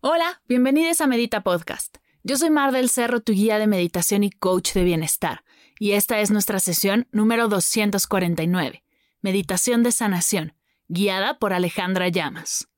Hola, bienvenidos a Medita Podcast. Yo soy Mar del Cerro, tu guía de meditación y coach de bienestar. Y esta es nuestra sesión número 249. Meditación de sanación, guiada por Alejandra Llamas.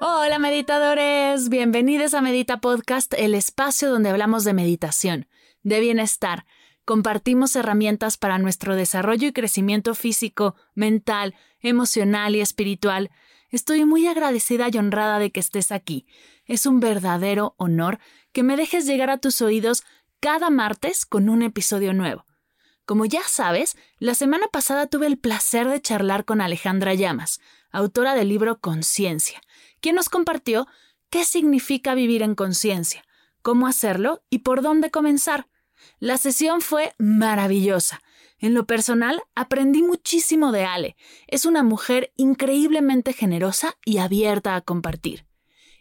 Hola meditadores, bienvenidos a Medita Podcast, el espacio donde hablamos de meditación, de bienestar, compartimos herramientas para nuestro desarrollo y crecimiento físico, mental, emocional y espiritual. Estoy muy agradecida y honrada de que estés aquí. Es un verdadero honor que me dejes llegar a tus oídos cada martes con un episodio nuevo. Como ya sabes, la semana pasada tuve el placer de charlar con Alejandra Llamas, autora del libro Conciencia, quien nos compartió qué significa vivir en conciencia, cómo hacerlo y por dónde comenzar. La sesión fue maravillosa. En lo personal, aprendí muchísimo de Ale. Es una mujer increíblemente generosa y abierta a compartir.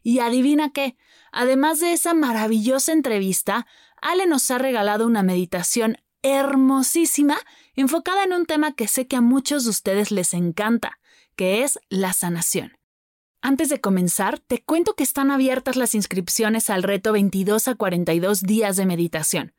Y adivina qué, además de esa maravillosa entrevista, Ale nos ha regalado una meditación hermosísima enfocada en un tema que sé que a muchos de ustedes les encanta, que es la sanación. Antes de comenzar, te cuento que están abiertas las inscripciones al reto 22 a 42 días de meditación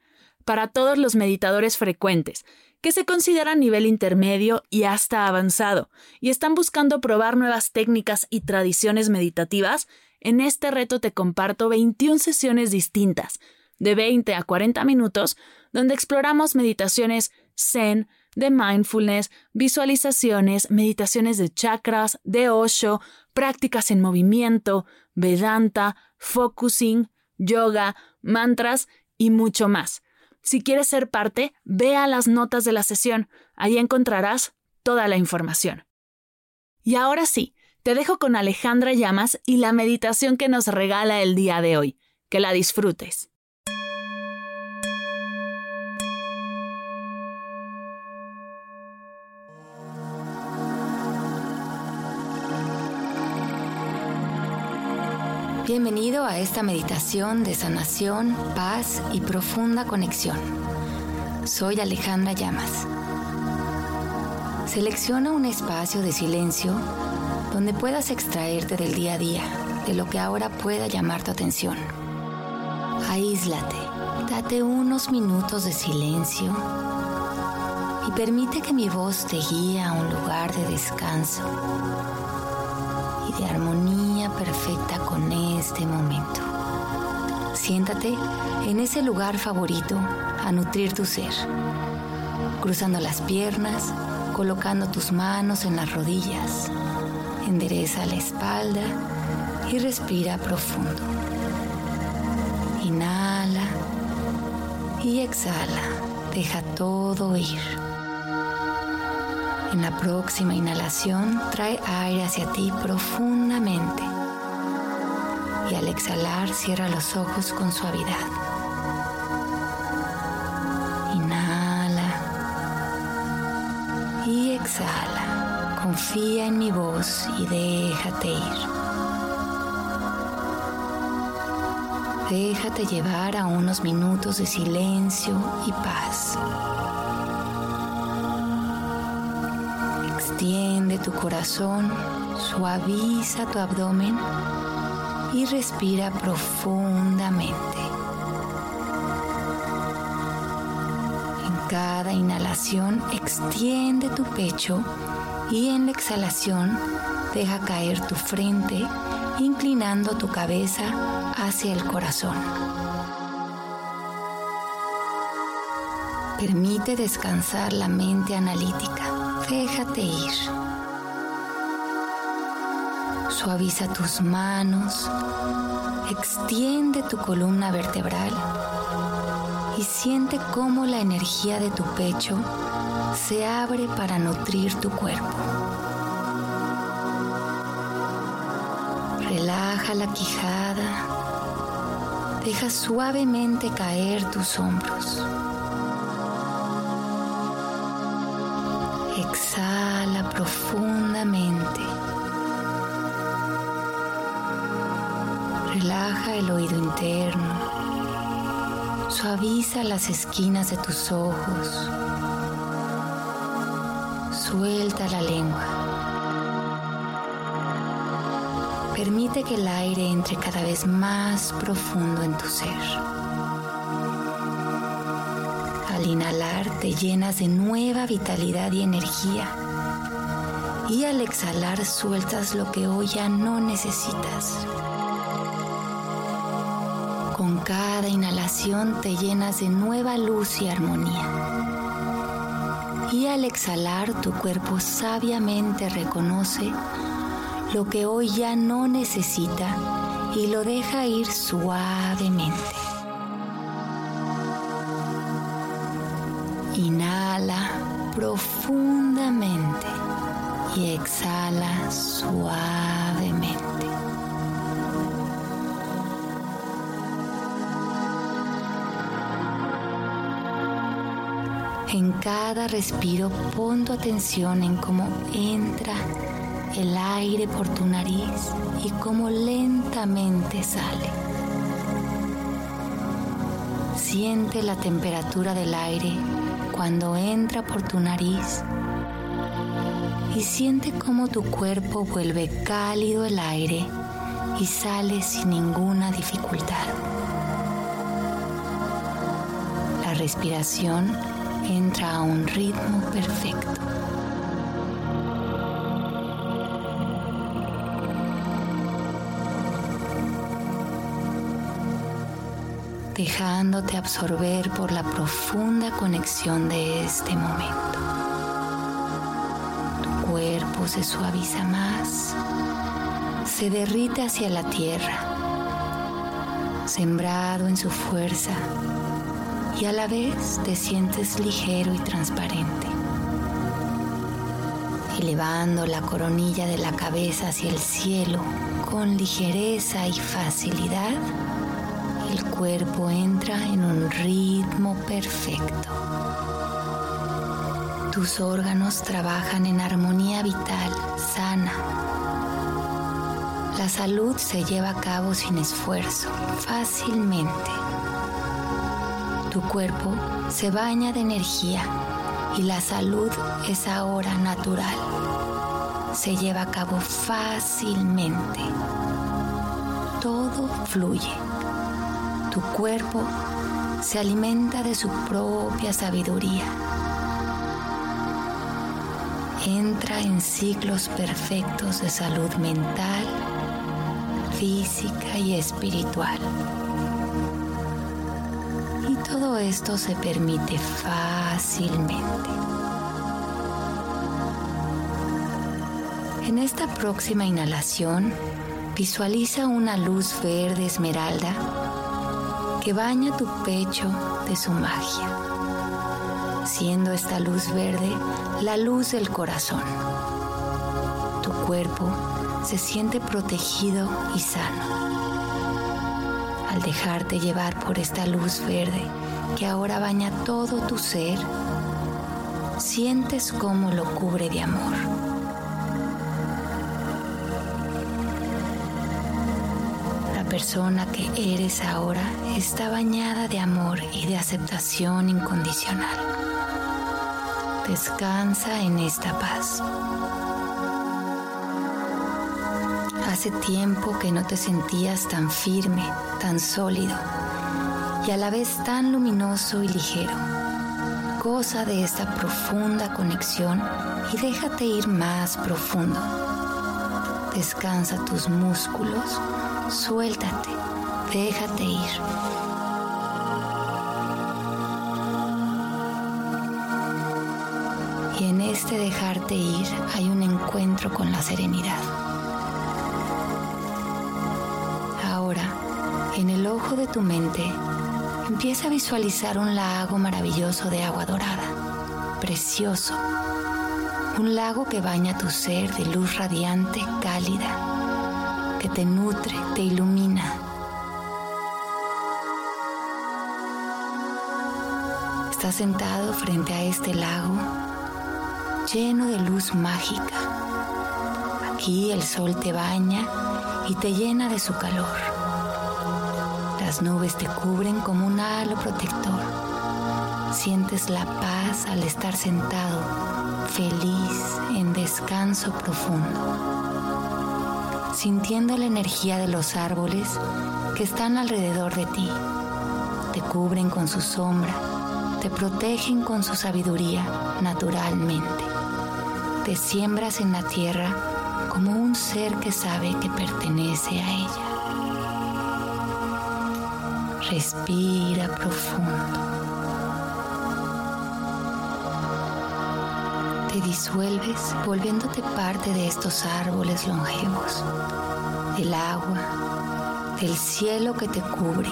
para todos los meditadores frecuentes, que se consideran nivel intermedio y hasta avanzado, y están buscando probar nuevas técnicas y tradiciones meditativas, en este reto te comparto 21 sesiones distintas, de 20 a 40 minutos, donde exploramos meditaciones zen, de mindfulness, visualizaciones, meditaciones de chakras, de Osho, prácticas en movimiento, Vedanta, focusing, yoga, mantras y mucho más. Si quieres ser parte, ve a las notas de la sesión. Ahí encontrarás toda la información. Y ahora sí, te dejo con Alejandra Llamas y la meditación que nos regala el día de hoy. Que la disfrutes. Bienvenido a esta meditación de sanación, paz y profunda conexión. Soy Alejandra Llamas. Selecciona un espacio de silencio donde puedas extraerte del día a día, de lo que ahora pueda llamar tu atención. Aíslate, date unos minutos de silencio y permite que mi voz te guíe a un lugar de descanso y de armonía perfecta con este momento. Siéntate en ese lugar favorito a nutrir tu ser, cruzando las piernas, colocando tus manos en las rodillas. Endereza la espalda y respira profundo. Inhala y exhala. Deja todo ir. En la próxima inhalación, trae aire hacia ti profundamente y al exhalar cierra los ojos con suavidad. Inhala y exhala. Confía en mi voz y déjate ir. Déjate llevar a unos minutos de silencio y paz. Extiende tu corazón, suaviza tu abdomen y respira profundamente. En cada inhalación extiende tu pecho y en la exhalación deja caer tu frente inclinando tu cabeza hacia el corazón. Permite descansar la mente analítica. Déjate ir. Suaviza tus manos, extiende tu columna vertebral y siente cómo la energía de tu pecho se abre para nutrir tu cuerpo. Relaja la quijada, deja suavemente caer tus hombros. Exhala profundamente. El oído interno. Suaviza las esquinas de tus ojos. Suelta la lengua. Permite que el aire entre cada vez más profundo en tu ser. Al inhalar te llenas de nueva vitalidad y energía. Y al exhalar sueltas lo que hoy ya no necesitas. Cada inhalación te llenas de nueva luz y armonía. Y al exhalar tu cuerpo sabiamente reconoce lo que hoy ya no necesita y lo deja ir suavemente. Inhala profundamente y exhala suavemente. En cada respiro pon tu atención en cómo entra el aire por tu nariz y cómo lentamente sale. Siente la temperatura del aire cuando entra por tu nariz y siente cómo tu cuerpo vuelve cálido el aire y sale sin ninguna dificultad. La respiración entra a un ritmo perfecto. dejándote absorber por la profunda conexión de este momento. Tu cuerpo se suaviza más, se derrite hacia la tierra, sembrado en su fuerza, y a la vez te sientes ligero y transparente. Elevando la coronilla de la cabeza hacia el cielo con ligereza y facilidad, el cuerpo entra en un ritmo perfecto. Tus órganos trabajan en armonía vital, sana. La salud se lleva a cabo sin esfuerzo, fácilmente. Tu cuerpo se baña de energía y la salud es ahora natural. Se lleva a cabo fácilmente. Todo fluye tu cuerpo se alimenta de su propia sabiduría. Entra en ciclos perfectos de salud mental, física y espiritual. Esto se permite fácilmente. En esta próxima inhalación, visualiza una luz verde esmeralda que baña tu pecho de su magia, siendo esta luz verde la luz del corazón. Tu cuerpo se siente protegido y sano. Al dejarte llevar por esta luz verde que ahora baña todo tu ser, sientes cómo lo cubre de amor. La persona que eres ahora está bañada de amor y de aceptación incondicional. Descansa en esta paz. Hace tiempo que no te sentías tan firme, tan sólido y a la vez tan luminoso y ligero. Goza de esta profunda conexión y déjate ir más profundo. Descansa tus músculos, suéltate, déjate ir. Y en este dejarte ir hay un encuentro con la serenidad. Ahora, en el ojo de tu mente, empieza a visualizar un lago maravilloso de agua dorada, precioso. Un lago que baña tu ser de luz radiante, cálida, que te nutre, te ilumina. Estás sentado frente a este lago lleno de luz mágica. Aquí el sol te baña y te llena de su calor. Las nubes te cubren como un halo protector. Sientes la paz al estar sentado, feliz, en descanso profundo. Sintiendo la energía de los árboles que están alrededor de ti. Te cubren con su sombra, te protegen con su sabiduría naturalmente. Te siembras en la tierra como un ser que sabe que pertenece a ella. Respira profundo. Te disuelves volviéndote parte de estos árboles longevos, del agua, del cielo que te cubre.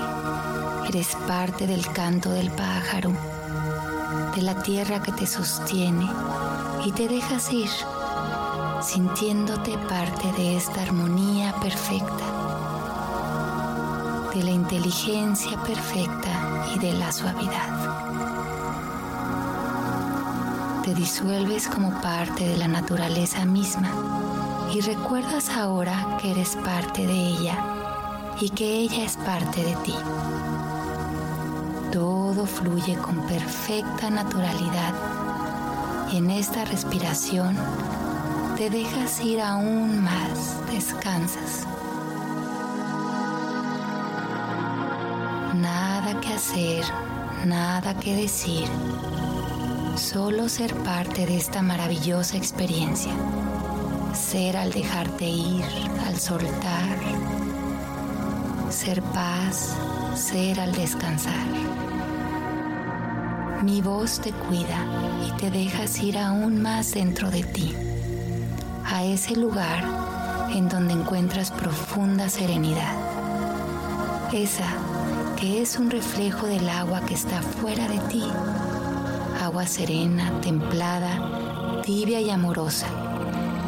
Eres parte del canto del pájaro, de la tierra que te sostiene y te dejas ir, sintiéndote parte de esta armonía perfecta de la inteligencia perfecta y de la suavidad. Te disuelves como parte de la naturaleza misma y recuerdas ahora que eres parte de ella y que ella es parte de ti. Todo fluye con perfecta naturalidad y en esta respiración te dejas ir aún más, descansas. Que hacer, nada que decir, solo ser parte de esta maravillosa experiencia. Ser al dejarte ir, al soltar. Ser paz, ser al descansar. Mi voz te cuida y te dejas ir aún más dentro de ti, a ese lugar en donde encuentras profunda serenidad. Esa que es un reflejo del agua que está fuera de ti. Agua serena, templada, tibia y amorosa,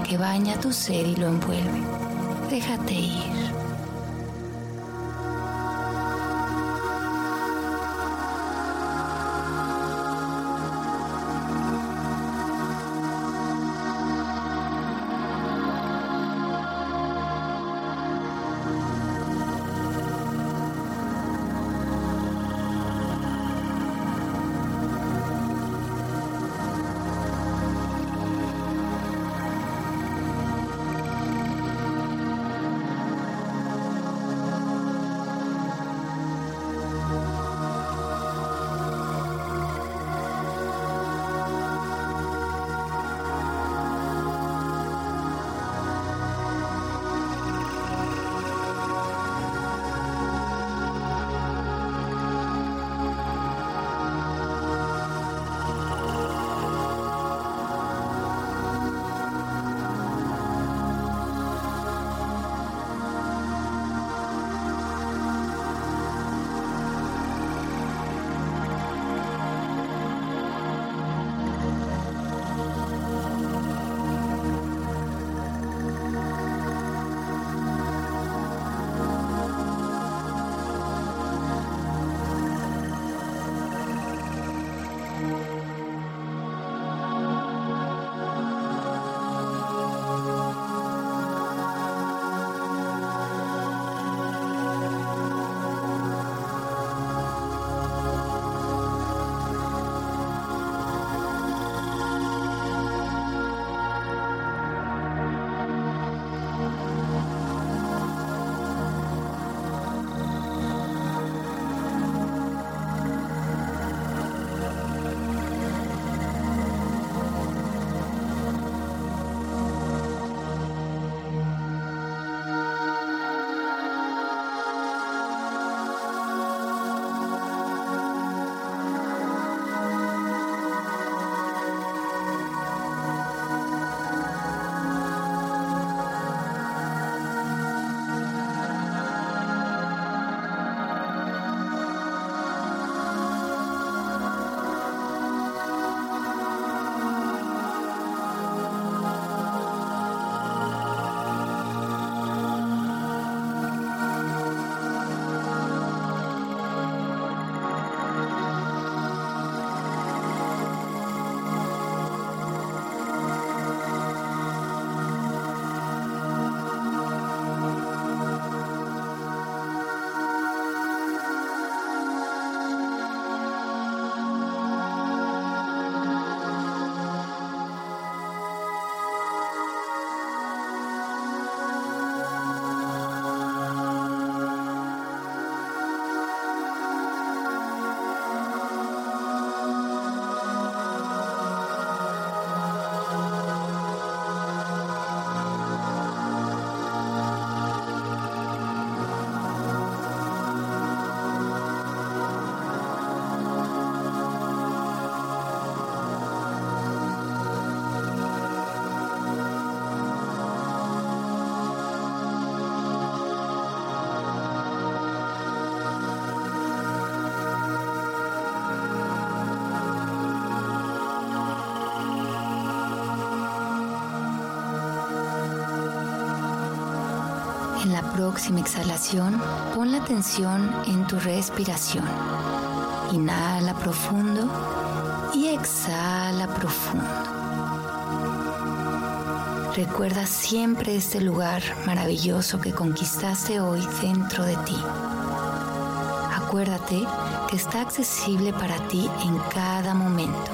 que baña tu ser y lo envuelve. Déjate ir. Próxima exhalación, pon la atención en tu respiración. Inhala profundo y exhala profundo. Recuerda siempre este lugar maravilloso que conquistaste hoy dentro de ti. Acuérdate que está accesible para ti en cada momento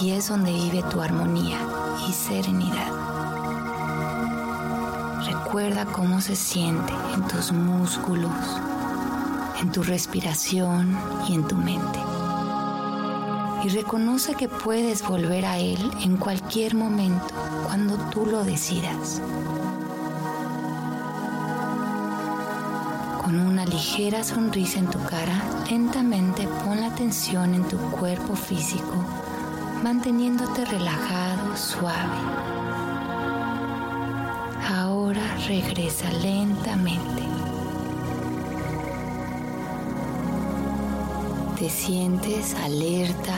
y es donde vive tu armonía y serenidad. Recuerda cómo se siente en tus músculos, en tu respiración y en tu mente. Y reconoce que puedes volver a Él en cualquier momento cuando tú lo decidas. Con una ligera sonrisa en tu cara, lentamente pon la atención en tu cuerpo físico, manteniéndote relajado, suave regresa lentamente. Te sientes alerta,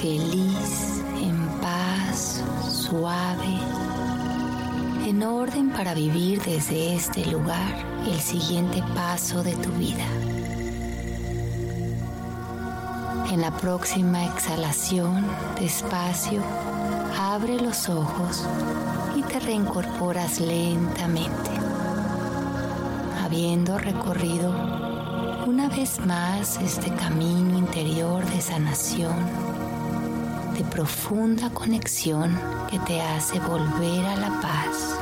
feliz, en paz, suave, en orden para vivir desde este lugar el siguiente paso de tu vida. En la próxima exhalación, despacio, abre los ojos te reincorporas lentamente, habiendo recorrido una vez más este camino interior de sanación, de profunda conexión que te hace volver a la paz,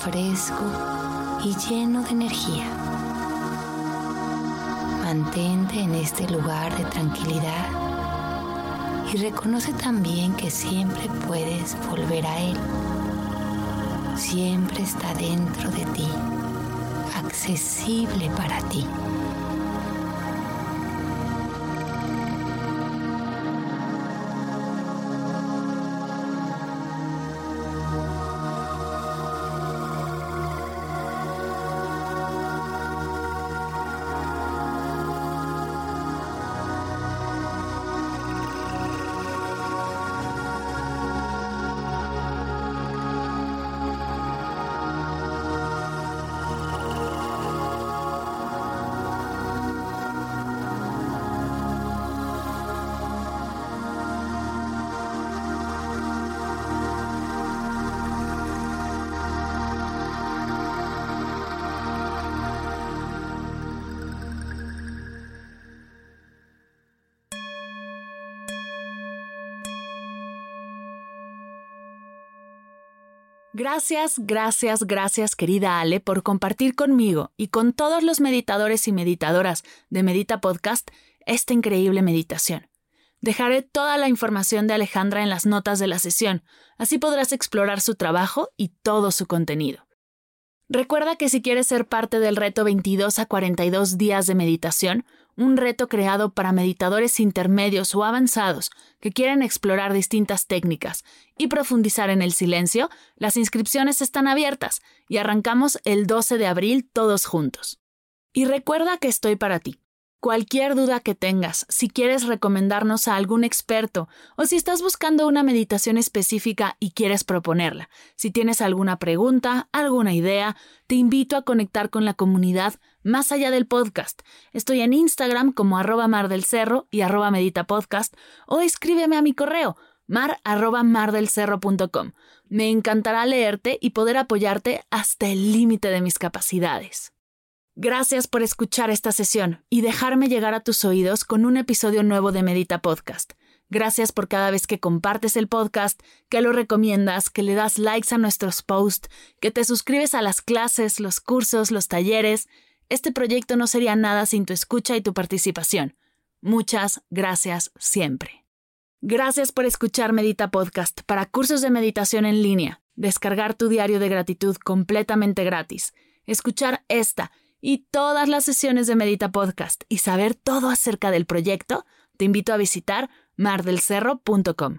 fresco y lleno de energía. Mantente en este lugar de tranquilidad y reconoce también que siempre puedes volver a Él. Siempre está dentro de ti, accesible para ti. Gracias, gracias, gracias querida Ale por compartir conmigo y con todos los meditadores y meditadoras de Medita Podcast esta increíble meditación. Dejaré toda la información de Alejandra en las notas de la sesión, así podrás explorar su trabajo y todo su contenido. Recuerda que si quieres ser parte del reto 22 a 42 días de meditación, un reto creado para meditadores intermedios o avanzados que quieren explorar distintas técnicas y profundizar en el silencio, las inscripciones están abiertas y arrancamos el 12 de abril todos juntos. Y recuerda que estoy para ti. Cualquier duda que tengas, si quieres recomendarnos a algún experto o si estás buscando una meditación específica y quieres proponerla, si tienes alguna pregunta, alguna idea, te invito a conectar con la comunidad más allá del podcast. Estoy en Instagram como arroba mar del cerro y arroba meditapodcast o escríbeme a mi correo mar arroba. Me encantará leerte y poder apoyarte hasta el límite de mis capacidades. Gracias por escuchar esta sesión y dejarme llegar a tus oídos con un episodio nuevo de Medita Podcast. Gracias por cada vez que compartes el podcast, que lo recomiendas, que le das likes a nuestros posts, que te suscribes a las clases, los cursos, los talleres. Este proyecto no sería nada sin tu escucha y tu participación. Muchas gracias siempre. Gracias por escuchar Medita Podcast para cursos de meditación en línea, descargar tu diario de gratitud completamente gratis, escuchar esta y todas las sesiones de Medita Podcast y saber todo acerca del proyecto, te invito a visitar mardelcerro.com.